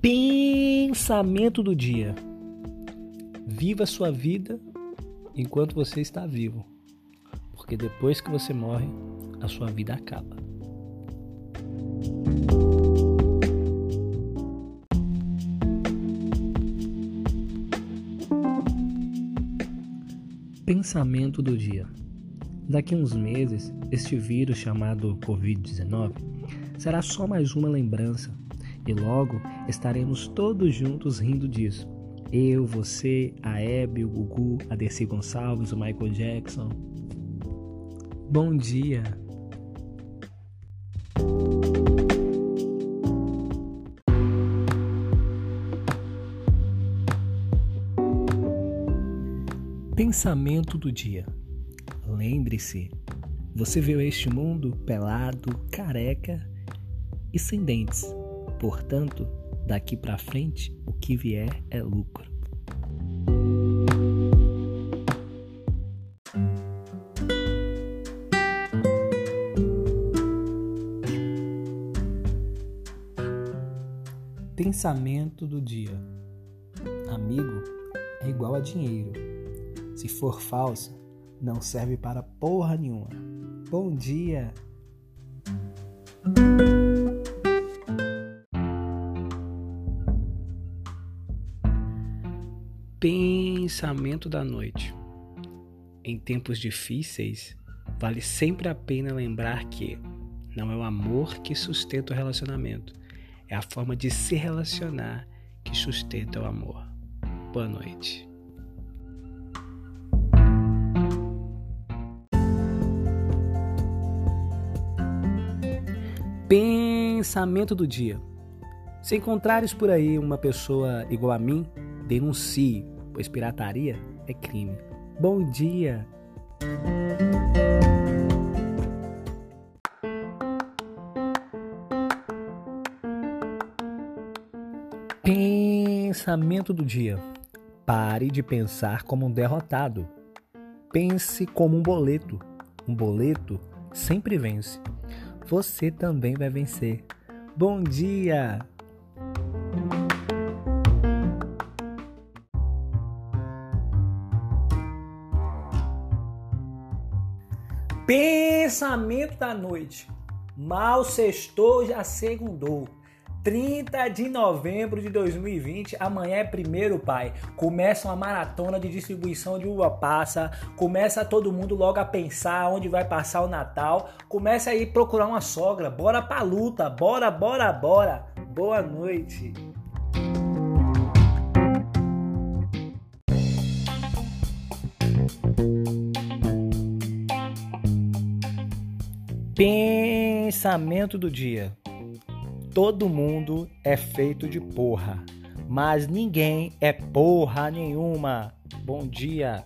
Pensamento do dia. Viva sua vida enquanto você está vivo. Porque depois que você morre, a sua vida acaba. Pensamento do dia. Daqui a uns meses, este vírus chamado Covid-19 será só mais uma lembrança e logo estaremos todos juntos rindo disso. Eu, você, a Hebe, o Gugu, a Dercy Gonçalves, o Michael Jackson. Bom dia! Pensamento do dia. Lembre-se, você a este mundo pelado, careca e sem dentes. Portanto, daqui para frente, o que vier é lucro. Pensamento do dia: Amigo é igual a dinheiro. Se for falso, não serve para porra nenhuma. Bom dia! Pensamento da noite. Em tempos difíceis, vale sempre a pena lembrar que não é o amor que sustenta o relacionamento, é a forma de se relacionar que sustenta o amor. Boa noite. Pensamento do dia. Se encontrares por aí uma pessoa igual a mim, denuncie, pois pirataria é crime. Bom dia! Pensamento do dia. Pare de pensar como um derrotado. Pense como um boleto. Um boleto sempre vence. Você também vai vencer. Bom dia! Pensamento da noite. Mal sextou, já segundou. 30 de novembro de 2020, amanhã é primeiro, pai. Começa uma maratona de distribuição de uva passa. Começa todo mundo logo a pensar onde vai passar o Natal. Começa aí procurar uma sogra. Bora pra luta. Bora, bora, bora. Boa noite. Pensamento do dia. Todo mundo é feito de porra, mas ninguém é porra nenhuma. Bom dia.